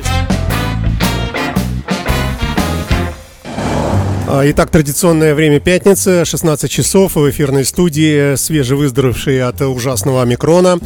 А, итак, традиционное время пятницы, 16 часов в эфирной студии, свежевыздоровевший от ужасного омикрона,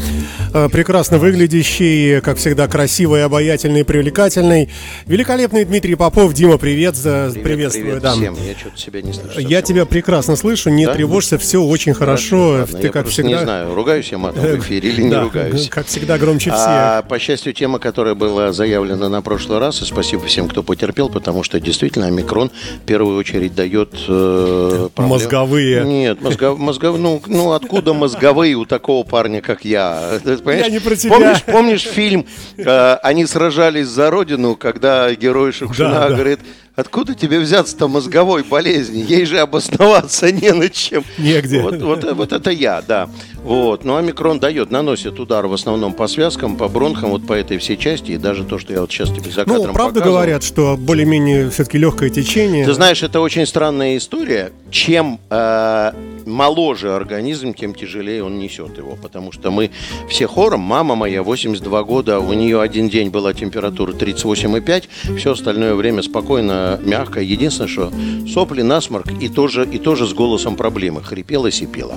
а, прекрасно выглядящий, как всегда, красивый, обаятельный, привлекательный, великолепный Дмитрий Попов. Дима, привет, привет приветствую. Привет да. всем, я что-то себя не слышу. Я тебя прекрасно слышу, не да? тревожься, все очень хорошо. Ладно, Ты, я как всегда... не знаю, ругаюсь я матом в эфире или не да, ругаюсь. Как всегда, громче всех. А, по счастью, тема, которая была заявлена на прошлый раз, и спасибо всем, кто потерпел, потому что действительно омикрон в первую очередь очередь дает э, мозговые. Нет, мозгов, мозгов, ну, ну откуда мозговые у такого парня, как я? Я не про тебя. Помнишь, помнишь фильм э, «Они сражались за родину», когда герой Шукшина да, да. говорит, Откуда тебе взяться-то мозговой болезни? Ей же обосноваться не на чем. Негде. Вот, вот, вот это я, да. Вот. Ну, омикрон дает, наносит удар в основном по связкам, по бронхам, вот по этой всей части. И даже то, что я вот сейчас тебе за кадром Ну, правда показывал. говорят, что более-менее все-таки легкое течение. Ты знаешь, это очень странная история. Чем э, моложе организм, тем тяжелее он несет его. Потому что мы все хором, мама моя, 82 года, у нее один день была температура 38,5, все остальное время спокойно мягкая. Единственное, что сопли, насморк и тоже, и тоже с голосом проблемы. Хрипела, сипела.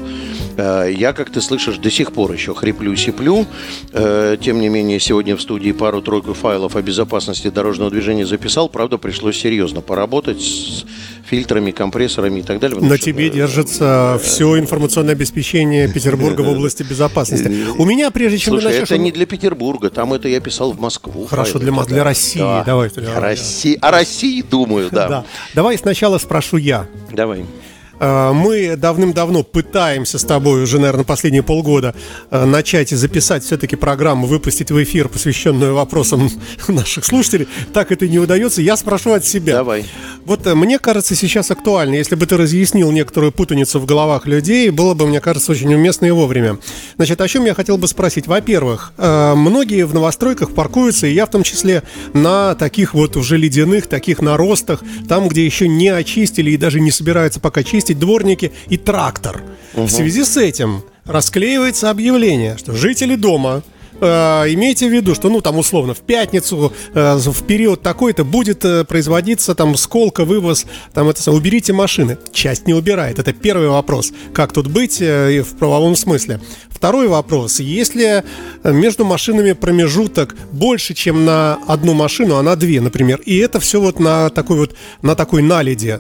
Э, я, как ты слышишь, до сих пор еще хриплю, сиплю. Э, тем не менее, сегодня в студии пару-тройку файлов о безопасности дорожного движения записал. Правда, пришлось серьезно поработать с фильтрами, компрессорами и так далее. На тебе что, держится э, все информационное обеспечение Петербурга в области безопасности. У меня, прежде чем Слушай, начнешь... это не для Петербурга, там это я писал в Москву. Хорошо, для, для России. Да. Давай. России. О России думаю, да. да. Давай сначала спрошу я. Давай. Э, мы давным-давно пытаемся с тобой уже, наверное, последние полгода э, начать и записать все-таки программу, выпустить в эфир, посвященную вопросам наших слушателей. Так это не удается. Я спрошу от себя. Давай. Вот э, мне кажется, сейчас актуально, если бы ты разъяснил некоторую путаницу в головах людей, было бы, мне кажется, очень уместно и вовремя. Значит, о чем я хотел бы спросить? Во-первых, многие в новостройках паркуются, и я в том числе, на таких вот уже ледяных, таких наростах, там, где еще не очистили и даже не собираются пока чистить, чистить дворники и трактор. Угу. В связи с этим расклеивается объявление, что жители дома э, имейте в виду, что, ну, там, условно, в пятницу, э, в период такой-то будет э, производиться там сколка, вывоз, там, это, уберите машины. Часть не убирает. Это первый вопрос. Как тут быть э, в правовом смысле? Второй вопрос. Если между машинами промежуток больше, чем на одну машину, а на две, например, и это все вот на такой вот, на такой наледи,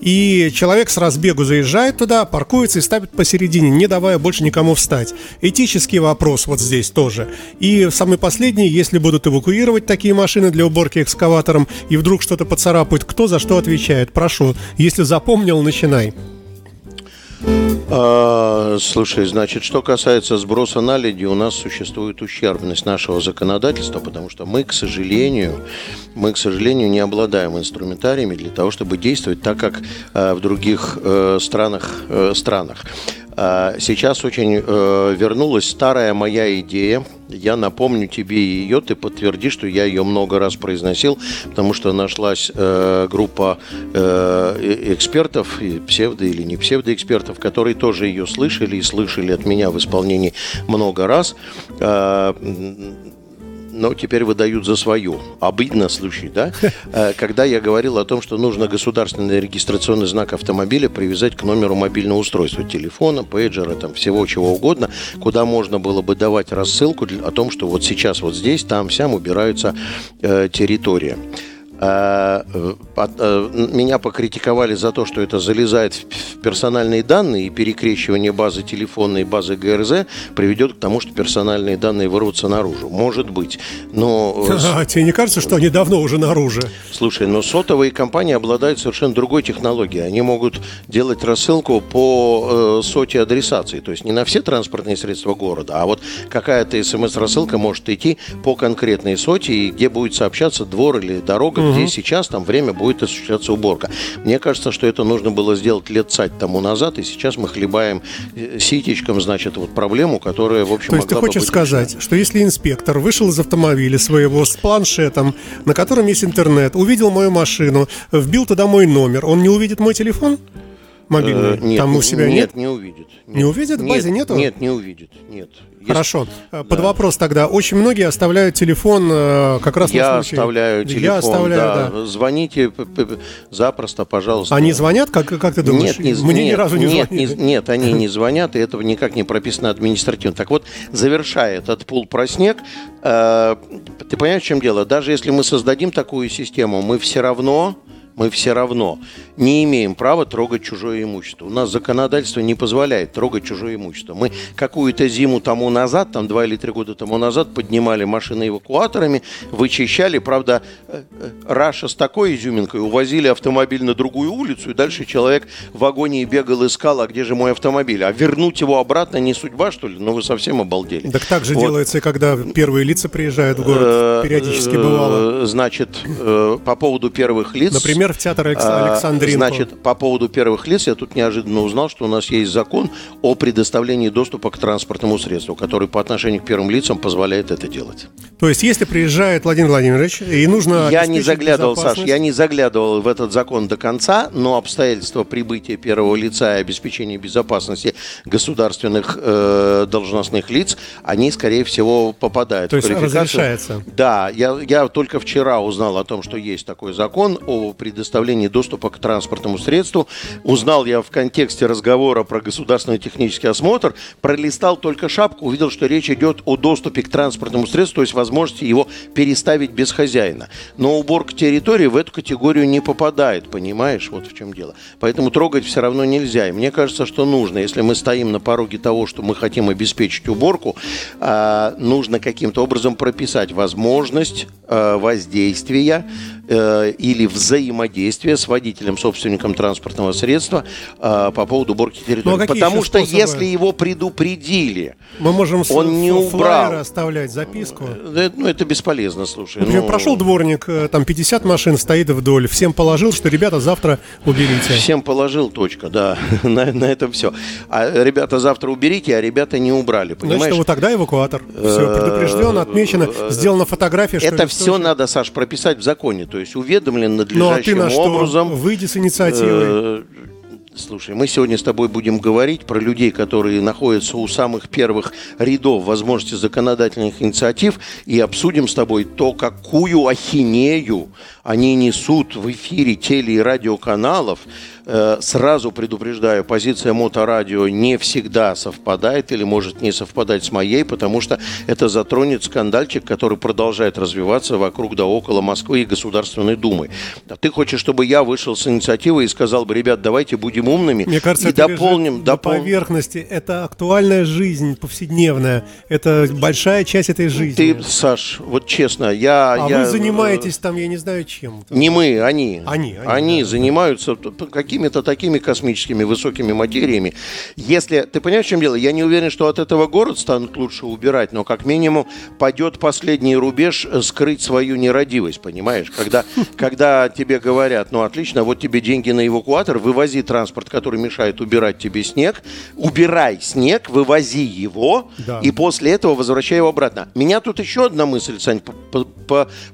и человек с разбегу заезжает туда, паркуется и ставит посередине, не давая больше никому встать. Этический вопрос вот здесь тоже. И самый последний, если будут эвакуировать такие машины для уборки экскаватором, и вдруг что-то поцарапают, кто за что отвечает? Прошу, если запомнил, начинай. А, слушай, значит, что касается сброса наледи, у нас существует ущербность нашего законодательства, потому что мы, к сожалению, мы, к сожалению, не обладаем инструментариями для того, чтобы действовать так, как э, в других э, странах, э, странах. А, сейчас очень э, вернулась старая моя идея. Я напомню тебе ее, ты подтвердишь, что я ее много раз произносил, потому что нашлась э, группа э, экспертов, псевдо или не псевдоэкспертов, которые тоже ее слышали и слышали от меня в исполнении много раз а, но теперь выдают за свою. Обидно случай, да? Э, когда я говорил о том, что нужно государственный регистрационный знак автомобиля привязать к номеру мобильного устройства, телефона, пейджера, там, всего чего угодно, куда можно было бы давать рассылку о том, что вот сейчас вот здесь, там, сям убираются э, территория. А, э, э, меня покритиковали за то, что это залезает в персональные данные и перекрещивание базы телефонной и базы ГРЗ приведет к тому, что персональные данные вырвутся наружу. Может быть. Но... Э, а, тебе не кажется, что они давно уже наружу? Слушай, но сотовые компании обладают совершенно другой технологией. Они могут делать рассылку по соте адресации. То есть не на все транспортные средства города, а вот какая-то смс-рассылка может идти по конкретной соте, и где будет сообщаться двор или дорога, угу. где сейчас там время будет осуществляться уборка. Мне кажется, что это нужно было сделать лет цать тому назад, и сейчас мы хлебаем э, ситечком, значит, вот проблему, которая, в общем, То есть ты хочешь сказать, что если инспектор вышел из автомобиля своего с планшетом, на котором есть интернет, увидел мою машину, вбил туда мой номер, он не увидит мой телефон? Мобильный? Э, нет, Там у себя нет? Нет, не увидит. Нет, не увидит? В базе нет, нету? Нет, не увидит. Нет. Если... Хорошо. Э, под да. вопрос тогда. Очень многие оставляют телефон э, как раз Я на случай. оставляю телефон. Я оставляю, да. да. Звоните запросто, пожалуйста. Они звонят, как, как ты думаешь? Нет, не, Мне нет, ни разу не нет, звонили. Не, нет, они не звонят, и этого никак не прописано административно. Так вот, завершая этот пул про снег, э, ты понимаешь, в чем дело? Даже если мы создадим такую систему, мы все равно мы все равно не имеем права трогать чужое имущество. У нас законодательство не позволяет трогать чужое имущество. Мы какую-то зиму тому назад, там два или три года тому назад, поднимали машины эвакуаторами, вычищали, правда, э, э, Раша с такой изюминкой, увозили автомобиль на другую улицу, и дальше человек в вагоне бегал, искал, а где же мой автомобиль? А вернуть его обратно не судьба, что ли? Ну вы совсем обалдели. Так так же вот. делается, когда первые лица приезжают в город, э, периодически бывало. Значит, по поводу первых лиц... Например, Например, в театр Александринку. Значит, по поводу первых лиц я тут неожиданно узнал, что у нас есть закон о предоставлении доступа к транспортному средству, который по отношению к первым лицам позволяет это делать. То есть, если приезжает Владимир Владимирович, и нужно... Я не заглядывал, Саш, я не заглядывал в этот закон до конца, но обстоятельства прибытия первого лица и обеспечения безопасности государственных э, должностных лиц, они, скорее всего, попадают То в есть разрешается? Да, я, я только вчера узнал о том, что есть такой закон о предоставлении предоставлении доступа к транспортному средству. Узнал я в контексте разговора про государственный технический осмотр, пролистал только шапку, увидел, что речь идет о доступе к транспортному средству, то есть возможности его переставить без хозяина. Но уборка территории в эту категорию не попадает, понимаешь, вот в чем дело. Поэтому трогать все равно нельзя. И мне кажется, что нужно, если мы стоим на пороге того, что мы хотим обеспечить уборку, а, нужно каким-то образом прописать возможность а, воздействия э, или взаимодействия с водителем, собственником транспортного средства э, по поводу уборки территории. Ну, а Потому что способы? если его предупредили, мы можем он не убрал, оставлять записку. Э, ну это бесполезно, слушай. Например, ну... прошел дворник, э, там 50 машин стоит вдоль, всем положил, что ребята завтра уберите. Всем положил, точка, да, на, на этом все. А ребята завтра уберите, а ребята не убрали, понимаешь? Значит, вот тогда эвакуатор. Все предупрежден, отмечено, сделана фотография. Это все надо, Саш, прописать в законе. То есть уведомлен надлежащим ну, а ты на образом. Что? Выйди с инициативой. Э, слушай, мы сегодня с тобой будем говорить про людей, которые находятся у самых первых рядов возможности законодательных инициатив, и обсудим с тобой то, какую ахинею они несут в эфире теле- и радиоканалов, сразу предупреждаю, позиция моторадио не всегда совпадает или может не совпадать с моей, потому что это затронет скандальчик, который продолжает развиваться вокруг да около Москвы и Государственной Думы. А ты хочешь, чтобы я вышел с инициативой и сказал бы, ребят, давайте будем умными Мне кажется, и это дополним, допол... на поверхности. Это актуальная жизнь повседневная. Это большая часть этой жизни. Ты, Саш, вот честно, я... А я... вы занимаетесь там, я не знаю, чем. Не мы, они. Они, они, они да. занимаются какими какими-то такими космическими высокими материями. Если, ты понимаешь, в чем дело? Я не уверен, что от этого город станут лучше убирать, но как минимум падет последний рубеж э, скрыть свою нерадивость, понимаешь? Когда, когда тебе говорят, ну отлично, вот тебе деньги на эвакуатор, вывози транспорт, который мешает убирать тебе снег, убирай снег, вывози его, да. и после этого возвращай его обратно. Меня тут еще одна мысль, Сань,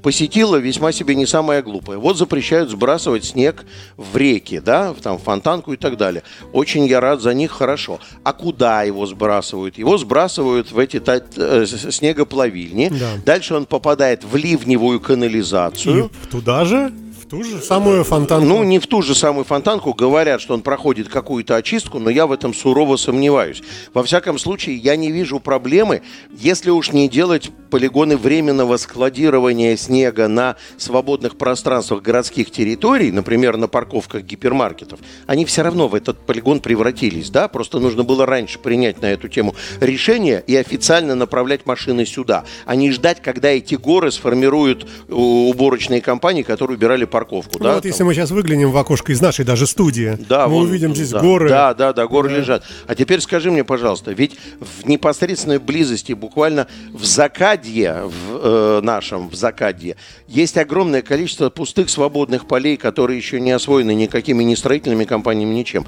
посетила весьма себе не самая глупая. Вот запрещают сбрасывать снег в реки, да, там, фонтанку и так далее. Очень я рад за них, хорошо. А куда его сбрасывают? Его сбрасывают в эти э, снегоплавильни. Да. Дальше он попадает в ливневую канализацию. И туда же? Ту же самую фонтанку? Ну, не в ту же самую фонтанку. Говорят, что он проходит какую-то очистку, но я в этом сурово сомневаюсь. Во всяком случае, я не вижу проблемы, если уж не делать полигоны временного складирования снега на свободных пространствах городских территорий, например, на парковках гипермаркетов, они все равно в этот полигон превратились, да? Просто нужно было раньше принять на эту тему решение и официально направлять машины сюда, а не ждать, когда эти горы сформируют уборочные компании, которые убирали парковку. Ну, да, вот там. если мы сейчас выглянем в окошко из нашей даже студии, да, мы вон, увидим здесь да, горы. Да, да, да, горы да. лежат. А теперь скажи мне, пожалуйста, ведь в непосредственной близости, буквально в Закадье, в э, нашем, в Закадье, есть огромное количество пустых свободных полей, которые еще не освоены никакими ни строительными компаниями, ничем.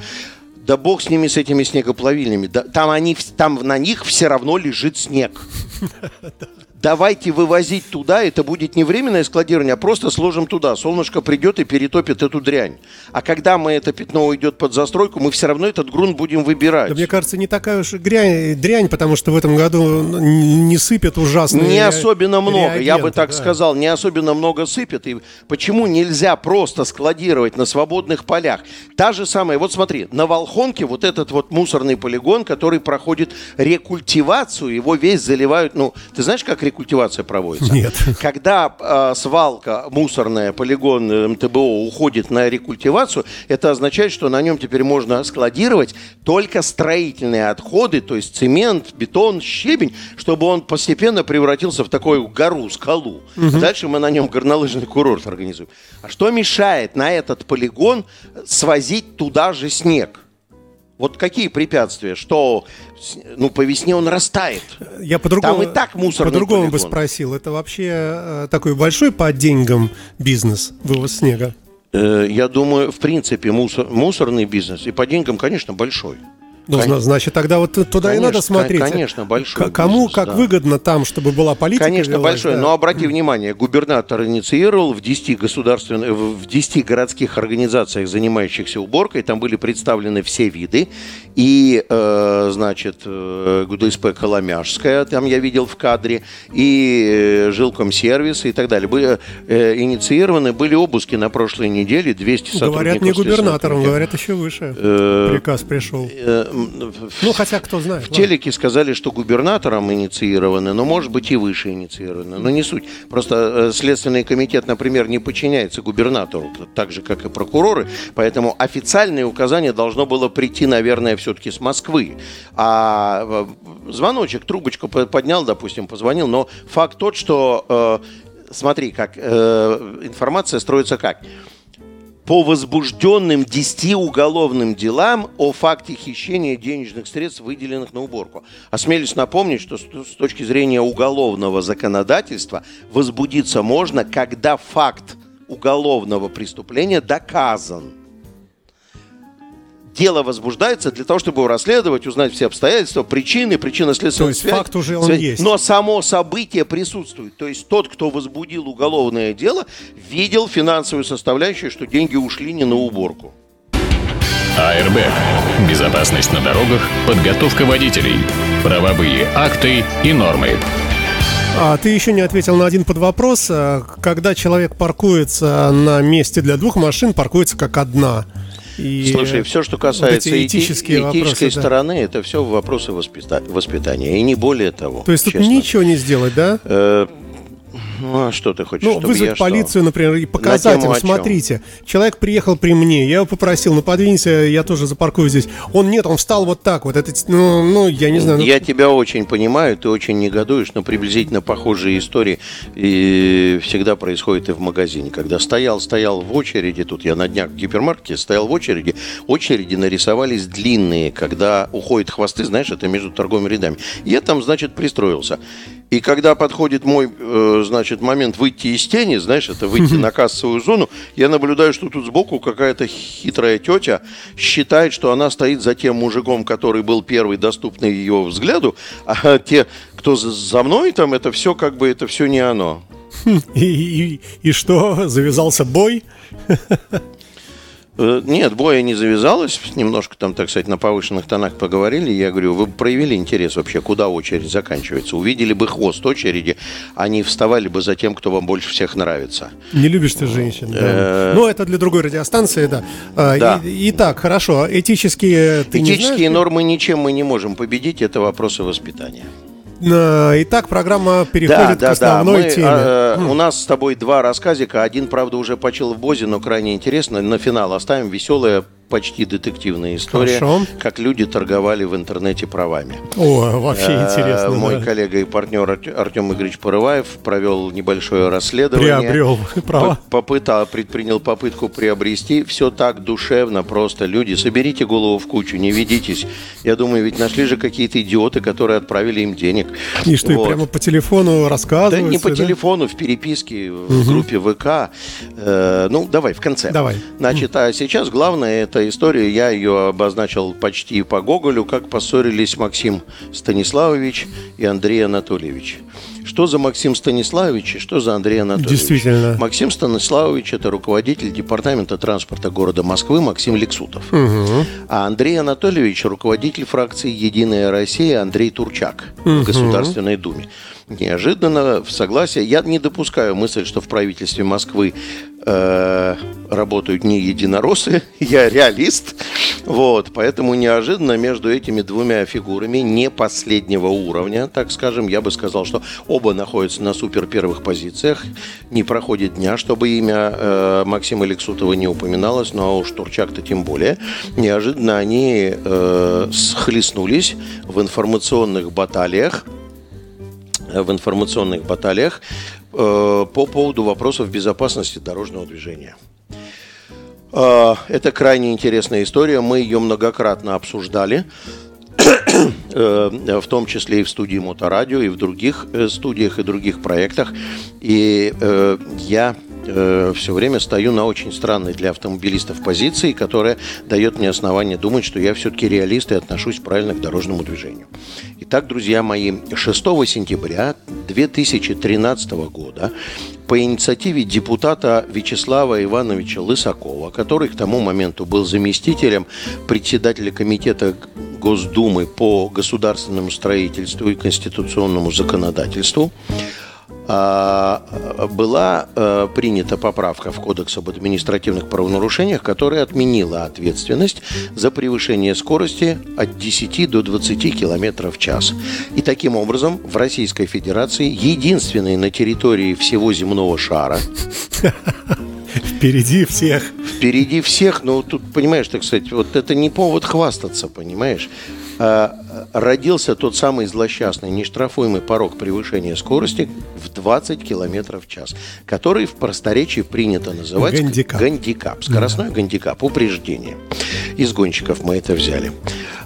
Да бог с ними, с этими снегоплавильнями. Да, там, они, там на них все равно лежит снег. давайте вывозить туда, это будет не временное складирование, а просто сложим туда. Солнышко придет и перетопит эту дрянь. А когда мы это пятно уйдет под застройку, мы все равно этот грунт будем выбирать. Да, мне кажется, не такая уж дрянь, дрянь, потому что в этом году не сыпет ужасно. Не особенно много, я бы так да. сказал, не особенно много сыпет. И почему нельзя просто складировать на свободных полях? Та же самая, вот смотри, на Волхонке вот этот вот мусорный полигон, который проходит рекультивацию, его весь заливают, ну, ты знаешь, как рекультивация проводится? Нет. Когда э, свалка мусорная, полигон э, МТБО уходит на рекультивацию, это означает, что на нем теперь можно складировать только строительные отходы, то есть цемент, бетон, щебень, чтобы он постепенно превратился в такую гору, скалу. Угу. Дальше мы на нем горнолыжный курорт организуем. А что мешает на этот полигон свозить туда же снег? Вот какие препятствия? Что ну, по весне он растает. Я по-другому, Там и так мусор. По-другому бы спросил. Это вообще э, такой большой по деньгам бизнес, вывоз снега? Э, я думаю, в принципе, мусор, мусорный бизнес и по деньгам, конечно, большой. Ну, Кон... значит, тогда вот туда конечно, и надо смотреть. Конечно, большой. К- кому бизнес, как да. выгодно там, чтобы была политика? Конечно, велась, большой. Да. Но обрати внимание, губернатор инициировал в 10 государственных, в 10 городских организациях, занимающихся уборкой, там были представлены все виды. И, э, значит, э, ГУДСП Коломяжская, там я видел в кадре, и э, Жилком-сервис и так далее. Были э, инициированы, были обыски на прошлой неделе, 200 сотрудников. Говорят, не губернатором, говорят, еще выше. Э, Приказ пришел. Э, ну, хотя кто знает. В телеке сказали, что губернатором инициированы, но, может быть, и выше инициированы. Но не суть. Просто э, Следственный комитет, например, не подчиняется губернатору, так же, как и прокуроры. Поэтому официальное указание должно было прийти, наверное, все-таки с Москвы. А э, звоночек, трубочку поднял, допустим, позвонил. Но факт тот, что, э, смотри, как информация строится как – по возбужденным 10 уголовным делам о факте хищения денежных средств, выделенных на уборку. Осмелюсь напомнить, что с точки зрения уголовного законодательства возбудиться можно, когда факт уголовного преступления доказан дело возбуждается для того, чтобы его расследовать, узнать все обстоятельства, причины, причинно-следственную связь. То есть факт уже он связь. есть. Но само событие присутствует. То есть тот, кто возбудил уголовное дело, видел финансовую составляющую, что деньги ушли не на уборку. АРБ. Безопасность на дорогах, подготовка водителей, правовые акты и нормы. А ты еще не ответил на один под вопрос. А, когда человек паркуется на месте для двух машин, паркуется как одна. И Слушай, все, что касается вот этические эти, этической вопросы, стороны, да. это все вопросы воспита- воспитания, и не более того. То есть честно. тут ничего не сделать, да? Э- ну, а что ты хочешь? Ну, вызвать полицию, что? например, и показать им, смотрите, человек приехал при мне, я его попросил, ну, подвинься, я тоже запаркую здесь. Он нет, он встал вот так вот, это, ну, ну я не знаю. Ну... Я тебя очень понимаю, ты очень негодуешь, но приблизительно похожие истории и всегда происходят и в магазине. Когда стоял, стоял в очереди, тут я на днях в гипермаркете стоял в очереди, очереди нарисовались длинные, когда уходят хвосты, знаешь, это между торговыми рядами. Я там, значит, пристроился. И когда подходит мой, э, значит, момент выйти из тени, знаешь, это выйти на кассовую зону, я наблюдаю, что тут сбоку какая-то хитрая тетя считает, что она стоит за тем мужиком, который был первый доступный ее взгляду, а те, кто за мной там, это все как бы, это все не оно. И, и, и что, завязался бой? Э, нет, боя не завязалось. Немножко там, так сказать, на повышенных тонах поговорили. Я говорю, вы проявили интерес вообще, куда очередь заканчивается. Увидели бы хвост очереди, они вставали бы за тем, кто вам больше всех нравится. Не любишь ты женщин, да. Э, ну, это для другой радиостанции, да. А, да. Итак, хорошо. Этические Этические нормы ничем мы не можем победить. Это вопросы воспитания. Итак, программа переходит да, к основной да. Мы, теме. А, у нас с тобой два рассказика. Один, правда, уже почил в Бозе, но крайне интересно. На финал оставим веселое почти детективная история, Хорошо. как люди торговали в интернете правами. О, вообще э, интересно. Мой коллега и партнер Артем Игоревич Порываев провел небольшое расследование. Приобрел права. Попыта, предпринял попытку приобрести. Все так душевно, просто. Люди, соберите голову в кучу, не ведитесь. Я думаю, ведь нашли же какие-то идиоты, которые отправили им денег. И что, вот. прямо по телефону рассказывают? Да не по да? телефону, в переписке, в угу. группе ВК. Э, ну, давай, в конце. Давай. Значит, а сейчас главное это эта история, я ее обозначил почти по Гоголю, как поссорились Максим Станиславович и Андрей Анатольевич. что за Максим Станиславович и что за Андрей Анатольевич. Действительно. Максим Станиславович – это руководитель департамента транспорта города Москвы Максим Лексутов. Угу. А Андрей Анатольевич – руководитель фракции «Единая Россия» Андрей Турчак угу. в Государственной Думе неожиданно в согласие. Я не допускаю мысль, что в правительстве Москвы э, работают не единороссы, я реалист. Вот, поэтому неожиданно между этими двумя фигурами не последнего уровня, так скажем, я бы сказал, что оба находятся на супер первых позициях. Не проходит дня, чтобы имя э, Максима Лексутова не упоминалось, но уж Турчак-то тем более. Неожиданно они э, схлестнулись в информационных баталиях в информационных баталиях э, по поводу вопросов безопасности дорожного движения. Э, это крайне интересная история. Мы ее многократно обсуждали, в том числе и в студии Моторадио, и в других студиях и других проектах. И я э, все время стою на очень странной для автомобилистов позиции, которая дает мне основание думать, что я все-таки реалист и отношусь правильно к дорожному движению. Итак, друзья мои, 6 сентября 2013 года по инициативе депутата Вячеслава Ивановича Лысакова, который к тому моменту был заместителем председателя комитета Госдумы по государственному строительству и конституционному законодательству, была э, принята поправка в Кодекс об административных правонарушениях, которая отменила ответственность за превышение скорости от 10 до 20 км в час. И таким образом в Российской Федерации, единственной на территории всего земного шара, Впереди всех. Впереди всех, но тут, понимаешь, так сказать, вот это не повод хвастаться, понимаешь? Родился тот самый злосчастный нештрафуемый порог превышения скорости в 20 км в час, который в просторечии принято называть гандикап, гандикап скоростной да. гандикап, упреждение. Из гонщиков мы это взяли.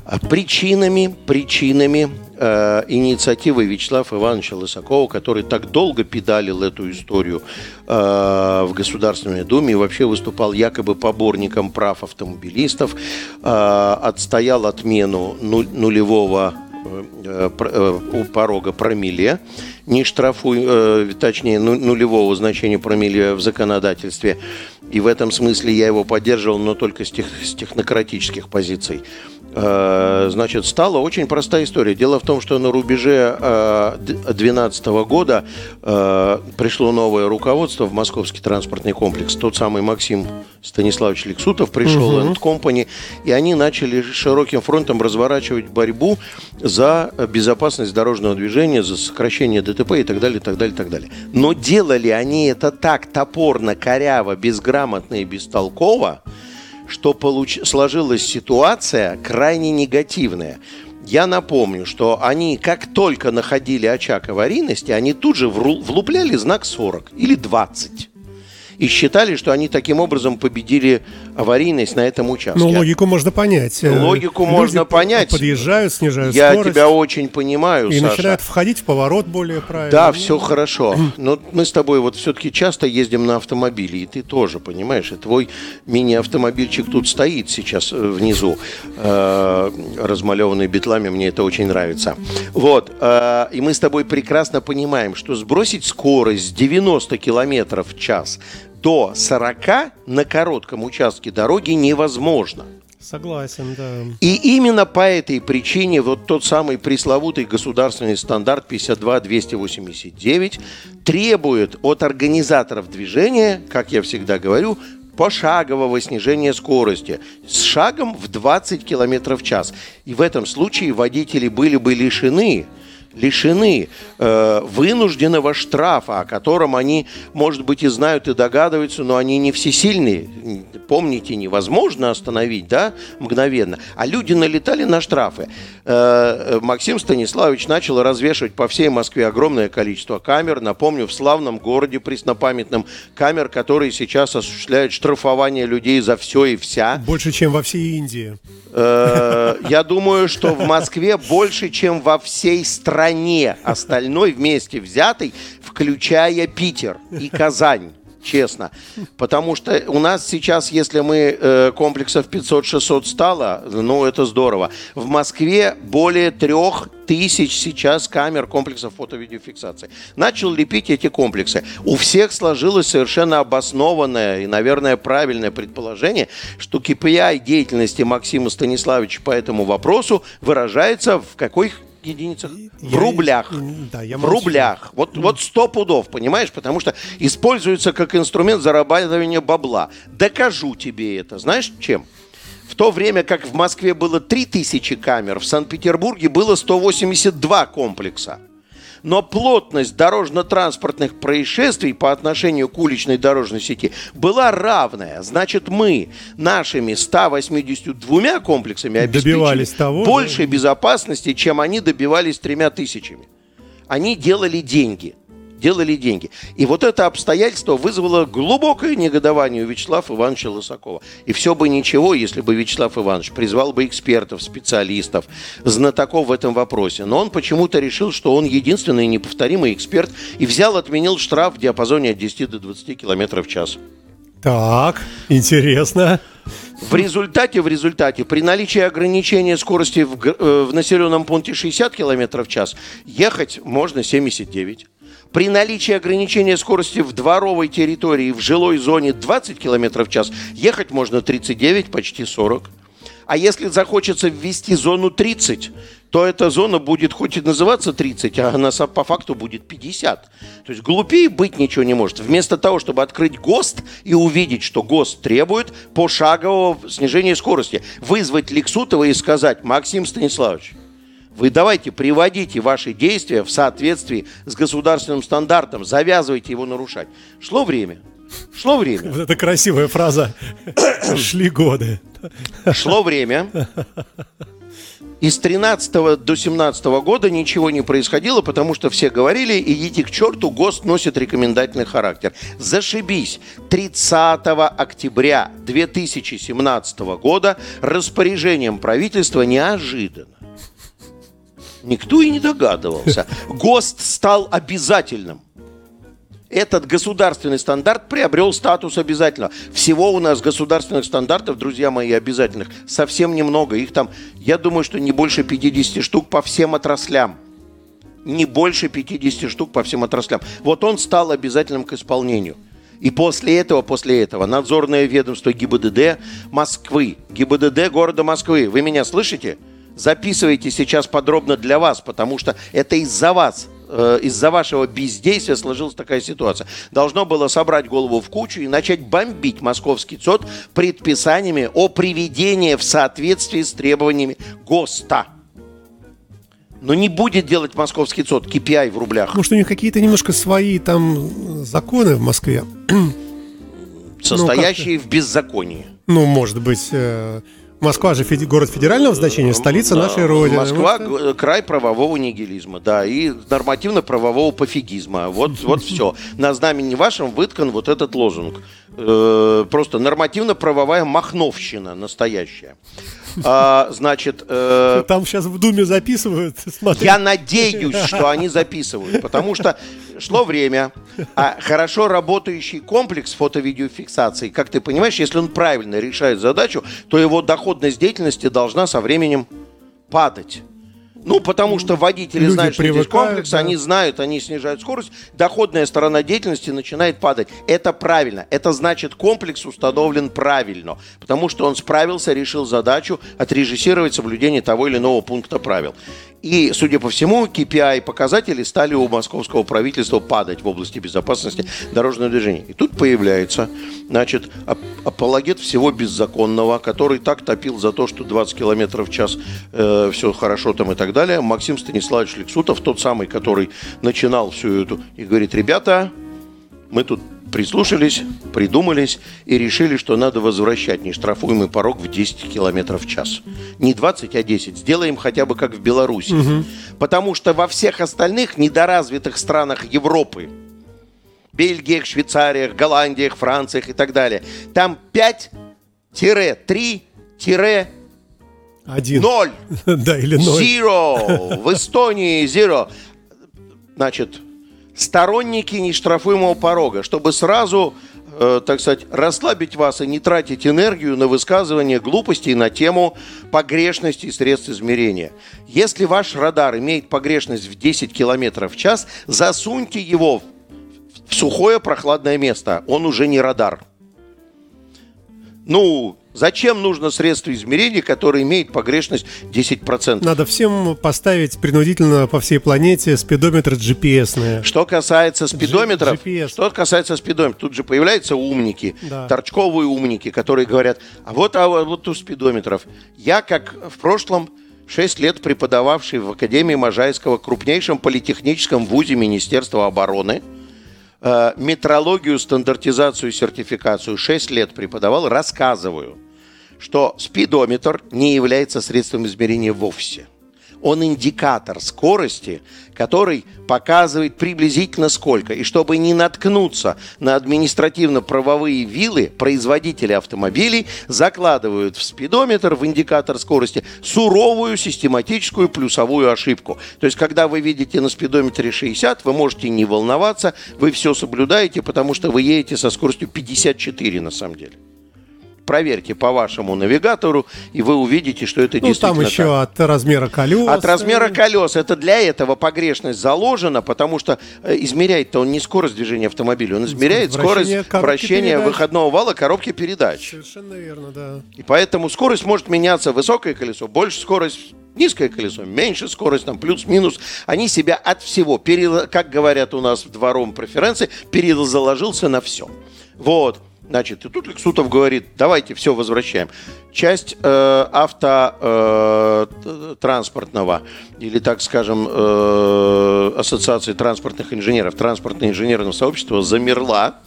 А причинами, причинами э, инициативы Вячеслава Ивановича Лысакова, который так долго педалил эту историю э, в Государственной Думе и вообще выступал якобы поборником прав автомобилистов, э, отстоял отмену нулевого э, э, у порога промилле, не штрафуй, э, точнее, нулевого значения промилле в законодательстве. И в этом смысле я его поддерживал, но только с, тех, с технократических позиций. Э, значит, стала очень простая история. Дело в том, что на рубеже 2012 э, года э, пришло новое руководство в Московский транспортный комплекс. Тот самый Максим Станиславович Лексутов пришел угу. в Company, и они начали широким фронтом разворачивать борьбу за безопасность дорожного движения, за сокращение ДТП и так далее, и так далее, и так далее. Но делали они это так топорно, коряво, безграмотно и бестолково, что получ... сложилась ситуация крайне негативная. Я напомню, что они как только находили очаг аварийности, они тут же влупляли знак 40 или 20 и считали, что они таким образом победили аварийность на этом участке. Ну, логику можно понять. Логику Люди можно понять. Подъезжают, снижают Я скорость. Я тебя очень понимаю, И Саша. начинают входить в поворот более правильно. Да, все хорошо. Но мы с тобой вот все-таки часто ездим на автомобиле, и ты тоже, понимаешь, и твой мини-автомобильчик тут стоит сейчас э, внизу, э, размалеванный битлами, мне это очень нравится. Вот, э, и мы с тобой прекрасно понимаем, что сбросить скорость с 90 километров в час до 40 на коротком участке дороги невозможно. Согласен, да. И именно по этой причине вот тот самый пресловутый государственный стандарт 52289 требует от организаторов движения, как я всегда говорю, пошагового снижения скорости с шагом в 20 км в час. И в этом случае водители были бы лишены лишены э, вынужденного штрафа, о котором они, может быть, и знают, и догадываются, но они не всесильные. Помните, невозможно остановить, да, мгновенно. А люди налетали на штрафы. Э, Максим Станиславович начал развешивать по всей Москве огромное количество камер. Напомню, в славном городе преснопамятном камер, которые сейчас осуществляют штрафование людей за все и вся. Больше, чем во всей Индии. Э, я думаю, что в Москве больше, чем во всей стране остальной вместе взятой, включая Питер и Казань. честно. Потому что у нас сейчас, если мы э, комплексов 500-600 стало, ну, это здорово. В Москве более трех тысяч сейчас камер комплексов фото-видеофиксации. Начал лепить эти комплексы. У всех сложилось совершенно обоснованное и, наверное, правильное предположение, что KPI деятельности Максима Станиславовича по этому вопросу выражается в какой единицах? В рублях. Да, я в рублях. Вот, вот сто пудов, понимаешь? Потому что используется как инструмент зарабатывания бабла. Докажу тебе это. Знаешь чем? В то время как в Москве было 3000 камер, в Санкт-Петербурге было 182 комплекса но плотность дорожно-транспортных происшествий по отношению к уличной дорожной сети была равная. Значит, мы нашими 182 комплексами обеспечили того, больше да? безопасности, чем они добивались тремя тысячами. Они делали деньги делали деньги. И вот это обстоятельство вызвало глубокое негодование у Вячеслава Ивановича Лысакова. И все бы ничего, если бы Вячеслав Иванович призвал бы экспертов, специалистов, знатоков в этом вопросе. Но он почему-то решил, что он единственный неповторимый эксперт и взял, отменил штраф в диапазоне от 10 до 20 км в час. Так, интересно. В результате, в результате, при наличии ограничения скорости в, э, в населенном пункте 60 км в час, ехать можно 79. При наличии ограничения скорости в дворовой территории в жилой зоне 20 км в час ехать можно 39, почти 40. А если захочется ввести зону 30, то эта зона будет хоть и называться 30, а она по факту будет 50. То есть глупее быть ничего не может. Вместо того, чтобы открыть ГОСТ и увидеть, что ГОСТ требует пошагового снижения скорости, вызвать Лексутова и сказать, Максим Станиславович, вы давайте приводите ваши действия в соответствии с государственным стандартом, завязывайте его нарушать. Шло время. Шло время. Вот это красивая фраза. Шли годы. Шло время. И с 13 до 17 года ничего не происходило, потому что все говорили, идите к черту, ГОСТ носит рекомендательный характер. Зашибись. 30 октября 2017 года распоряжением правительства неожиданно Никто и не догадывался. ГОСТ стал обязательным. Этот государственный стандарт приобрел статус обязательного. Всего у нас государственных стандартов, друзья мои, обязательных, совсем немного. Их там, я думаю, что не больше 50 штук по всем отраслям. Не больше 50 штук по всем отраслям. Вот он стал обязательным к исполнению. И после этого, после этого, надзорное ведомство ГИБДД Москвы, ГИБДД города Москвы, вы меня слышите? Записывайте сейчас подробно для вас, потому что это из-за вас э, из-за вашего бездействия сложилась такая ситуация. Должно было собрать голову в кучу и начать бомбить московский ЦОД предписаниями о приведении в соответствии с требованиями ГОСТа. Но не будет делать московский ЦОД KPI в рублях. Может, у них какие-то немножко свои там законы в Москве? Состоящие ну, в беззаконии. Ну, может быть, э, Москва же феди- город федерального значения, столица да, нашей Родины. Москва вот. край правового нигилизма, да, и нормативно-правового пофигизма. Вот, вот все. На знамени вашем выткан вот этот лозунг. Э, просто нормативно-правовая махновщина настоящая. А, значит... Э, Там сейчас в Думе записывают. Смотри. Я надеюсь, что они записывают, потому что шло время, а хорошо работающий комплекс фото-видеофиксации, как ты понимаешь, если он правильно решает задачу, то его доходность деятельности должна со временем падать. Ну, потому что водители Люди знают, что здесь комплекс, да. они знают, они снижают скорость, доходная сторона деятельности начинает падать. Это правильно. Это значит, комплекс установлен правильно, потому что он справился, решил задачу отрежиссировать соблюдение того или иного пункта правил. И, судя по всему, KPI показатели стали у московского правительства падать в области безопасности дорожного движения. И тут появляется, значит, апологет всего беззаконного, который так топил за то, что 20 км в час э, все хорошо там и так далее. Максим Станиславович Лексутов, тот самый, который начинал всю эту, и говорит, ребята, мы тут прислушались, придумались и решили, что надо возвращать нештрафуемый порог в 10 км в час. Не 20, а 10. Сделаем хотя бы как в Беларуси. Угу. Потому что во всех остальных недоразвитых странах Европы, Бельгиях, Швейцариях, Голландиях, Франциях и так далее, там 5-3 один. Ноль. да, или ноль. Zero. В Эстонии zero. Значит, сторонники нештрафуемого порога, чтобы сразу э, так сказать, расслабить вас и не тратить энергию на высказывание глупостей на тему погрешности средств измерения. Если ваш радар имеет погрешность в 10 км в час, засуньте его в сухое прохладное место. Он уже не радар. Ну, Зачем нужно средство измерения, которое имеет погрешность 10%? Надо всем поставить принудительно по всей планете спидометры GPS. Что касается спидометров, GPS. что касается спидометров, тут же появляются умники, да. торчковые умники, которые говорят, а вот, а вот у спидометров. Я, как в прошлом 6 лет преподававший в Академии Можайского, крупнейшем политехническом вузе Министерства обороны – метрологию, стандартизацию сертификацию. 6 лет преподавал, рассказываю, что спидометр не является средством измерения вовсе – он индикатор скорости, который показывает приблизительно сколько. И чтобы не наткнуться на административно-правовые вилы, производители автомобилей закладывают в спидометр, в индикатор скорости, суровую систематическую плюсовую ошибку. То есть, когда вы видите на спидометре 60, вы можете не волноваться, вы все соблюдаете, потому что вы едете со скоростью 54 на самом деле проверьте по вашему навигатору, и вы увидите, что это ну, действительно там еще так. от размера колес. От размера колес. Это для этого погрешность заложена, потому что э, измеряет-то он не скорость движения автомобиля, он измеряет скорость вращения передач. выходного вала коробки передач. Совершенно верно, да. И поэтому скорость может меняться. Высокое колесо, больше скорость низкое колесо, меньше скорость, там плюс-минус, они себя от всего, пере, как говорят у нас в двором преференции, перезаложился на все. Вот. Значит, и тут Лексутов говорит, давайте все возвращаем. Часть э, автотранспортного э, или, так скажем, э, ассоциации транспортных инженеров, транспортное инженерное сообщество замерла,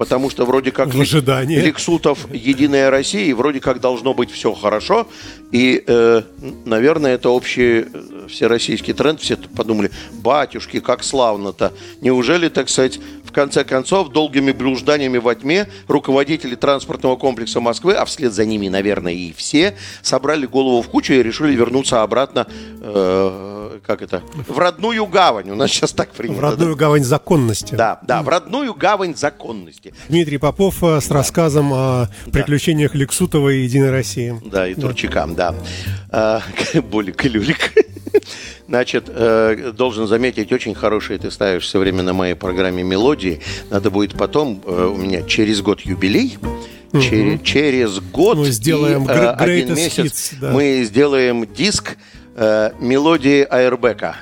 потому что вроде как в ожидании. Лексутов Единая Россия, и вроде как должно быть все хорошо. И, э, наверное, это общий э, всероссийский тренд. Все подумали, батюшки, как славно-то. Неужели, так сказать, в конце концов, долгими блужданиями во тьме руководители транспортного комплекса Москвы, а вслед за ними, наверное, и все, собрали голову в кучу и решили вернуться обратно, э, как это, в родную гавань. У нас сейчас так принято. В родную да? гавань законности. Да, да, в родную гавань законности. Дмитрий Попов э, с да. рассказом о приключениях да. Лексутова и Единой России. Да, и Турчакам, да. да. Боли калюлик. Значит, э, должен заметить, очень хорошие ты ставишь все время на моей программе мелодии. Надо будет потом, э, у меня через год юбилей, угу. через, через год мы сделаем и, э, один месяц hits, да. мы сделаем диск э, мелодии Айрбека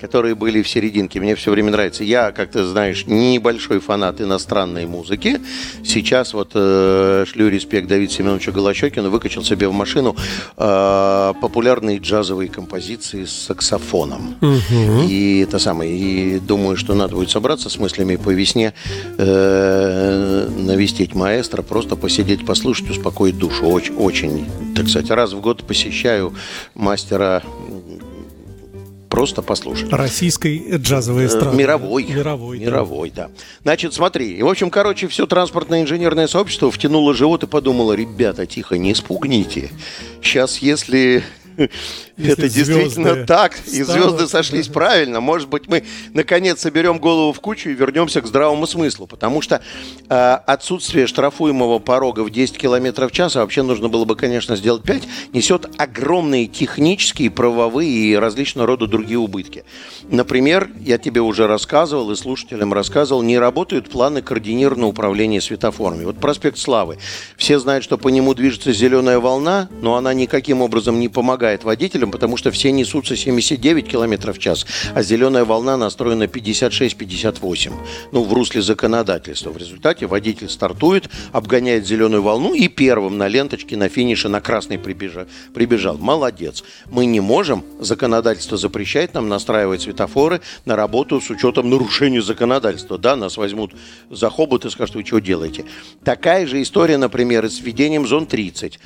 которые были в серединке. Мне все время нравится. Я, как ты знаешь, небольшой фанат иностранной музыки. Сейчас вот э, шлю респект Давиду Семеновичу Голощекину, выкачал себе в машину э, популярные джазовые композиции с саксофоном. Угу. И это самое. И думаю, что надо будет собраться с мыслями по весне, э, навестить маэстро, просто посидеть, послушать, успокоить душу. Очень, очень, так сказать, раз в год посещаю мастера просто послушать. Российской джазовой э, эстрады. Мировой. Мировой. Мировой, да. да. Значит, смотри. И, в общем, короче, все транспортное инженерное сообщество втянуло живот и подумало, ребята, тихо, не спугните. Сейчас, если это действительно так, и звезды сошлись правильно. Может быть, мы наконец соберем голову в кучу и вернемся к здравому смыслу, потому что э, отсутствие штрафуемого порога в 10 км в час, а вообще нужно было бы, конечно, сделать 5, несет огромные технические, правовые и различного рода другие убытки. Например, я тебе уже рассказывал и слушателям рассказывал, не работают планы координированного управления светофорами. Вот проспект Славы. Все знают, что по нему движется зеленая волна, но она никаким образом не помогает водителям, потому что все несутся 79 км в час, а зеленая волна настроена 56-58. Ну, в русле законодательства. В результате водитель стартует, обгоняет зеленую волну и первым на ленточке на финише на красный прибежал. прибежал. Молодец. Мы не можем, законодательство запрещает нам настраивать светофоры на работу с учетом нарушения законодательства. Да, нас возьмут за хобот и скажут, вы что делаете? Такая же история, например, с введением зон 30.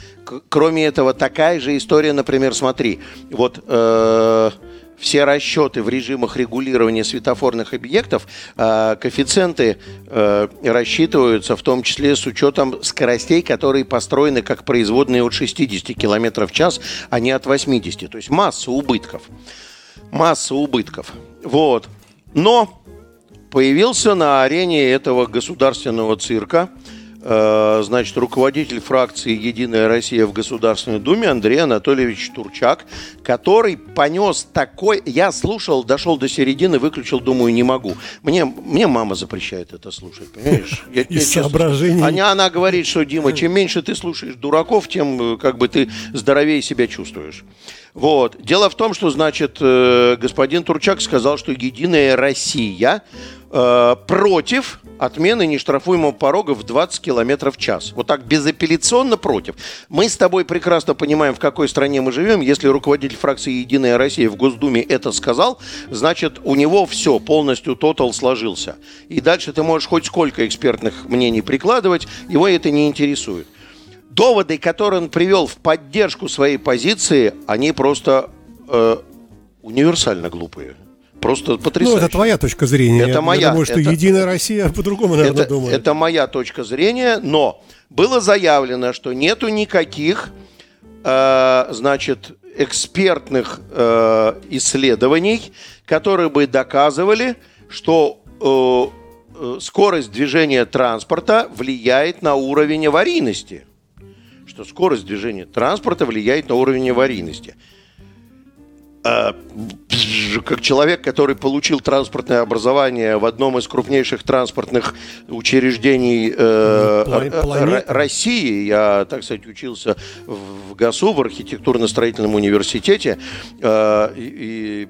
Кроме этого, такая же история, например, смотри, вот э, все расчеты в режимах регулирования светофорных объектов, э, коэффициенты э, рассчитываются в том числе с учетом скоростей, которые построены как производные от 60 км в час, а не от 80. То есть масса убытков. Масса убытков. Вот. Но появился на арене этого государственного цирка значит, руководитель фракции «Единая Россия» в Государственной Думе Андрей Анатольевич Турчак, который понес такой... Я слушал, дошел до середины, выключил, думаю, не могу. Мне, мне мама запрещает это слушать, понимаешь? Я, Из соображений. Она, она говорит, что, Дима, чем меньше ты слушаешь дураков, тем как бы ты здоровее себя чувствуешь. Вот. Дело в том, что, значит, э, господин Турчак сказал, что «Единая Россия» э, против отмены нештрафуемого порога в 20 км в час. Вот так безапелляционно против. Мы с тобой прекрасно понимаем, в какой стране мы живем. Если руководитель фракции «Единая Россия» в Госдуме это сказал, значит, у него все, полностью тотал сложился. И дальше ты можешь хоть сколько экспертных мнений прикладывать, его это не интересует. Доводы, которые он привел в поддержку своей позиции, они просто э, универсально глупые просто потрясающе. Ну, это твоя точка зрения. Это я, моя. Я думаю, что это, Единая Россия по-другому, наверное, это, думает. Это моя точка зрения, но было заявлено, что нету никаких, э, значит, экспертных э, исследований, которые бы доказывали, что э, э, скорость движения транспорта влияет на уровень аварийности. Что скорость движения транспорта влияет на уровень аварийности. А, как человек, который получил транспортное образование в одном из крупнейших транспортных учреждений э, России, я, так сказать, учился в ГАСУ, в архитектурно-строительном университете, э, и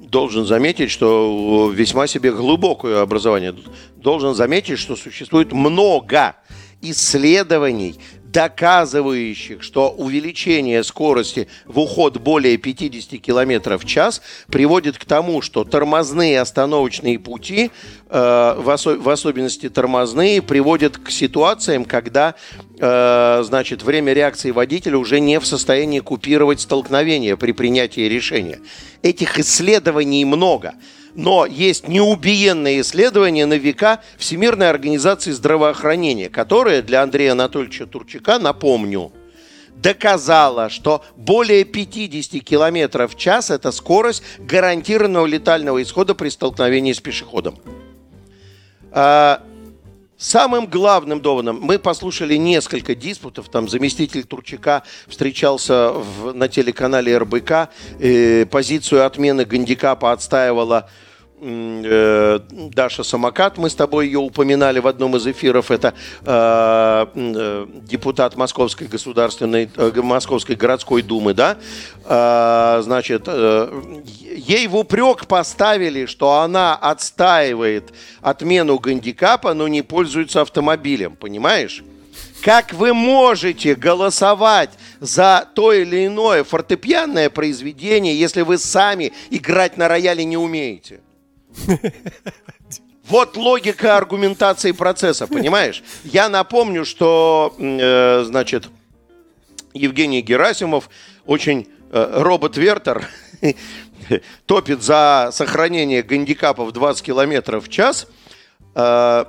должен заметить, что весьма себе глубокое образование. Должен заметить, что существует много исследований, доказывающих, что увеличение скорости в уход более 50 км в час приводит к тому, что тормозные остановочные пути, э, в, осо- в особенности тормозные, приводят к ситуациям, когда э, значит, время реакции водителя уже не в состоянии купировать столкновение при принятии решения. Этих исследований много но есть неубиенное исследование на века Всемирной организации здравоохранения, которое для Андрея Анатольевича Турчака, напомню, доказала, что более 50 км в час – это скорость гарантированного летального исхода при столкновении с пешеходом. А, самым главным доводом, мы послушали несколько диспутов, там заместитель Турчака встречался в, на телеканале РБК, э, позицию отмены гандикапа отстаивала Э, Даша Самокат, мы с тобой ее упоминали в одном из эфиров, это э, э депутат Московской государственной, э, Московской городской думы, да, э, значит, э, ей в упрек поставили, что она отстаивает отмену гандикапа, но не пользуется автомобилем, понимаешь? Как вы можете голосовать за то или иное фортепианное произведение, если вы сами играть на рояле не умеете? Вот логика аргументации процесса, понимаешь? Я напомню, что, э, значит, Евгений Герасимов очень э, робот-вертер топит за сохранение гандикапа в 20 километров в час. Э,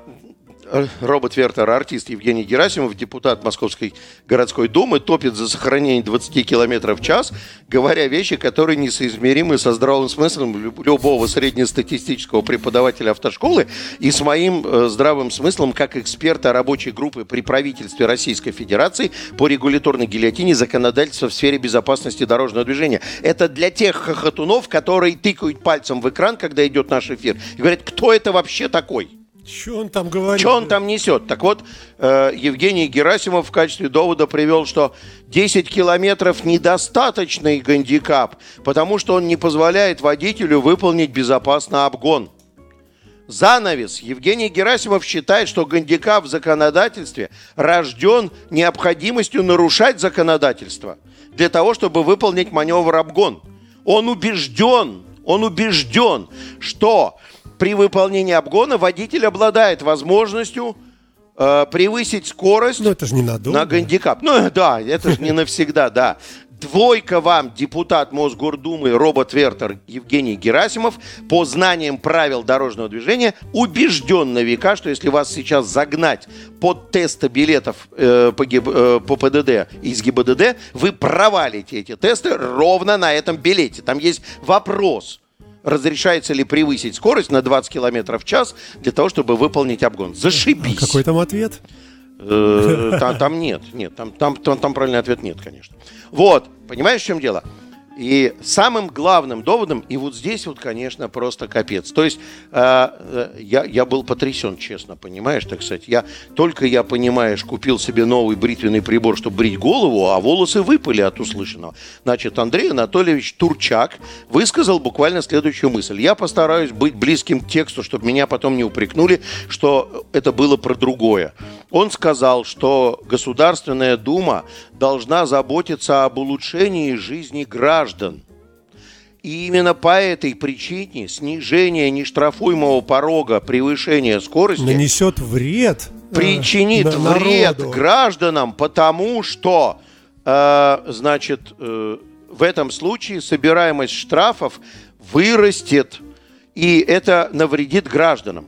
Робот Вертер, артист Евгений Герасимов, депутат Московской городской думы, топит за сохранение 20 км в час, говоря вещи, которые несоизмеримы со здравым смыслом любого среднестатистического преподавателя автошколы и с моим э, здравым смыслом как эксперта рабочей группы при правительстве Российской Федерации по регуляторной гильотине законодательства в сфере безопасности дорожного движения. Это для тех хохотунов, которые тыкают пальцем в экран, когда идет наш эфир, и говорят, кто это вообще такой? Что он там говорит? Что он там несет? Так вот, э, Евгений Герасимов в качестве довода привел, что 10 километров недостаточный гандикап, потому что он не позволяет водителю выполнить безопасно обгон. Занавес. Евгений Герасимов считает, что гандикап в законодательстве рожден необходимостью нарушать законодательство для того, чтобы выполнить маневр обгон. Он убежден, он убежден, что при выполнении обгона водитель обладает возможностью э, превысить скорость ну, это же на гандикап. Ну да, это же не навсегда, да. Двойка вам, депутат Мосгордумы Робот Вертер Евгений Герасимов, по знаниям правил дорожного движения, убежден на века, что если вас сейчас загнать под тесты билетов э, по, ГИБ, э, по ПДД из ГИБДД, вы провалите эти тесты ровно на этом билете. Там есть вопрос – разрешается ли превысить скорость на 20 км в час для того, чтобы выполнить обгон. Зашибись. А какой там ответ? Э, там, там нет, нет, там, там, там, там правильный ответ нет, конечно. Вот, понимаешь, в чем дело? И самым главным доводом, и вот здесь вот, конечно, просто капец. То есть э, э, я, я был потрясен, честно, понимаешь, так сказать. Я, только я, понимаешь, купил себе новый бритвенный прибор, чтобы брить голову, а волосы выпали от услышанного. Значит, Андрей Анатольевич Турчак высказал буквально следующую мысль. Я постараюсь быть близким к тексту, чтобы меня потом не упрекнули, что это было про другое. Он сказал, что Государственная Дума должна заботиться об улучшении жизни граждан. И именно по этой причине снижение нештрафуемого порога превышения скорости нанесет вред, э, причинит э, вред гражданам, потому что, э, значит, э, в этом случае собираемость штрафов вырастет, и это навредит гражданам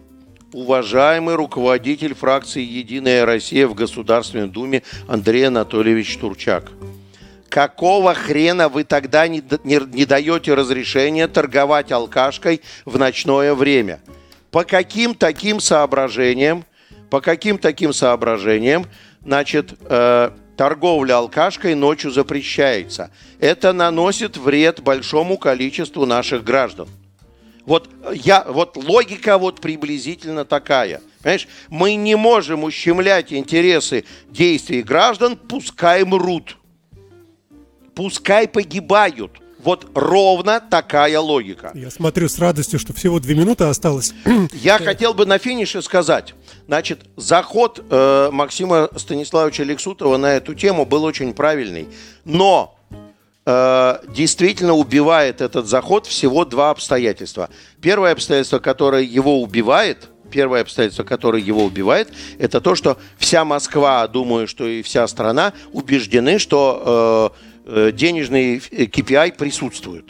уважаемый руководитель фракции «Единая Россия» в Государственной Думе Андрей Анатольевич Турчак. Какого хрена вы тогда не, не, не даете разрешения торговать алкашкой в ночное время? По каким таким соображениям, по каким таким соображениям, значит, э, торговля алкашкой ночью запрещается? Это наносит вред большому количеству наших граждан. Вот, я, вот логика вот приблизительно такая. Понимаешь, мы не можем ущемлять интересы действий граждан, пускай мрут. Пускай погибают. Вот ровно такая логика. Я смотрю с радостью, что всего две минуты осталось. Я хотел бы на финише сказать. Значит, заход э, Максима Станиславовича Лексутова на эту тему был очень правильный. Но Э, действительно убивает этот заход всего два обстоятельства. Первое обстоятельство, которое его убивает, первое обстоятельство, которое его убивает, это то, что вся Москва, думаю, что и вся страна убеждены, что э, э денежный KPI присутствует.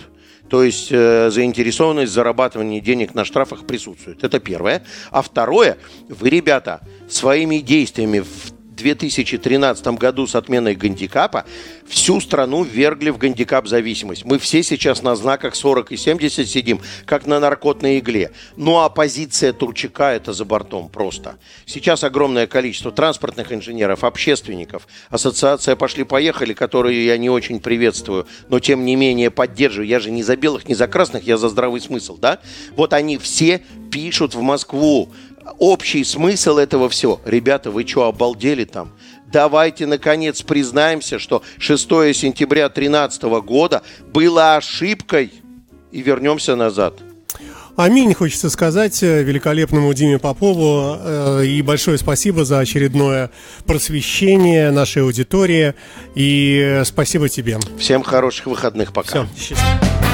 То есть э, заинтересованность в зарабатывании денег на штрафах присутствует. Это первое. А второе, вы, ребята, своими действиями в 2013 году с отменой гандикапа всю страну ввергли в гандикап-зависимость. Мы все сейчас на знаках 40 и 70 сидим, как на наркотной игле. Ну а позиция Турчака – это за бортом просто. Сейчас огромное количество транспортных инженеров, общественников, ассоциация «Пошли-поехали», которую я не очень приветствую, но тем не менее поддерживаю. Я же не за белых, не за красных, я за здравый смысл, да? Вот они все пишут в Москву, общий смысл этого всего. Ребята, вы что, обалдели там? Давайте, наконец, признаемся, что 6 сентября 2013 года было ошибкой и вернемся назад. Аминь, хочется сказать э, великолепному Диме Попову. Э, и большое спасибо за очередное просвещение нашей аудитории. И спасибо тебе. Всем хороших выходных. Пока. Все, счастливо.